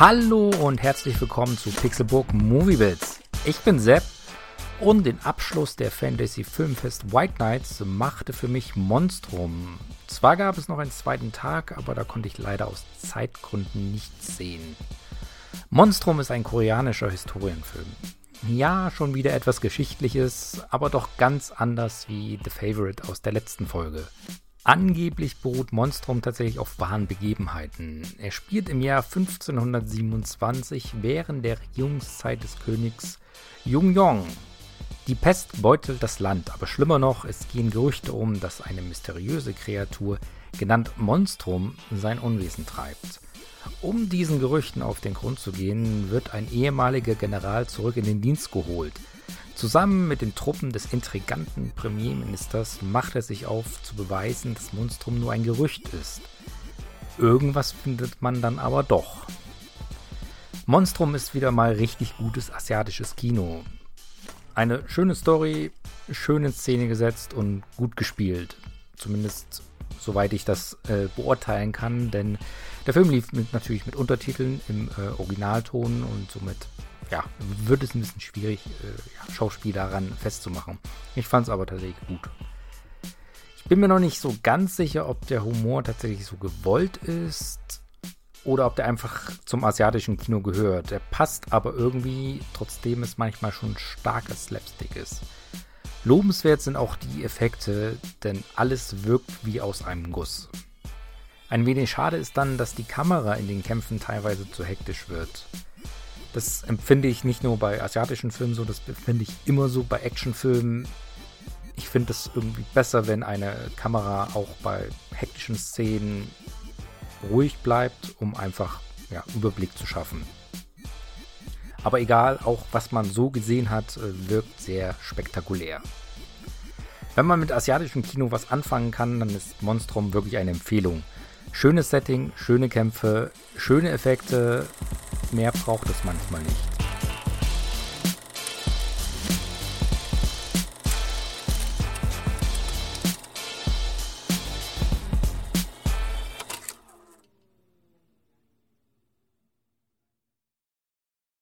Hallo und herzlich willkommen zu Pixelburg Moviebits. Ich bin Sepp und den Abschluss der Fantasy Filmfest White Nights machte für mich Monstrum. Zwar gab es noch einen zweiten Tag, aber da konnte ich leider aus Zeitgründen nichts sehen. Monstrum ist ein koreanischer Historienfilm. Ja, schon wieder etwas Geschichtliches, aber doch ganz anders wie The Favorite aus der letzten Folge. Angeblich beruht Monstrum tatsächlich auf wahren Begebenheiten. Er spielt im Jahr 1527 während der Regierungszeit des Königs Jungyong. Die Pest beutelt das Land, aber schlimmer noch, es gehen Gerüchte um, dass eine mysteriöse Kreatur, genannt Monstrum, sein Unwesen treibt. Um diesen Gerüchten auf den Grund zu gehen, wird ein ehemaliger General zurück in den Dienst geholt – Zusammen mit den Truppen des intriganten Premierministers macht er sich auf, zu beweisen, dass Monstrum nur ein Gerücht ist. Irgendwas findet man dann aber doch. Monstrum ist wieder mal richtig gutes asiatisches Kino. Eine schöne Story, schön in Szene gesetzt und gut gespielt. Zumindest soweit ich das äh, beurteilen kann, denn der Film lief mit, natürlich mit Untertiteln im äh, Originalton und somit ja, wird es ein bisschen schwierig, äh, ja, Schauspieler daran festzumachen. Ich fand es aber tatsächlich gut. Ich bin mir noch nicht so ganz sicher, ob der Humor tatsächlich so gewollt ist oder ob der einfach zum asiatischen Kino gehört. Der passt aber irgendwie, trotzdem es manchmal schon starkes Slapstick ist. Lobenswert sind auch die Effekte, denn alles wirkt wie aus einem Guss. Ein wenig schade ist dann, dass die Kamera in den Kämpfen teilweise zu hektisch wird. Das empfinde ich nicht nur bei asiatischen Filmen so, das empfinde ich immer so bei Actionfilmen. Ich finde es irgendwie besser, wenn eine Kamera auch bei hektischen Szenen ruhig bleibt, um einfach ja, Überblick zu schaffen. Aber egal, auch was man so gesehen hat, äh, wirkt sehr spektakulär. Wenn man mit asiatischem Kino was anfangen kann, dann ist Monstrum wirklich eine Empfehlung. Schönes Setting, schöne Kämpfe, schöne Effekte, Mehr braucht es manchmal nicht.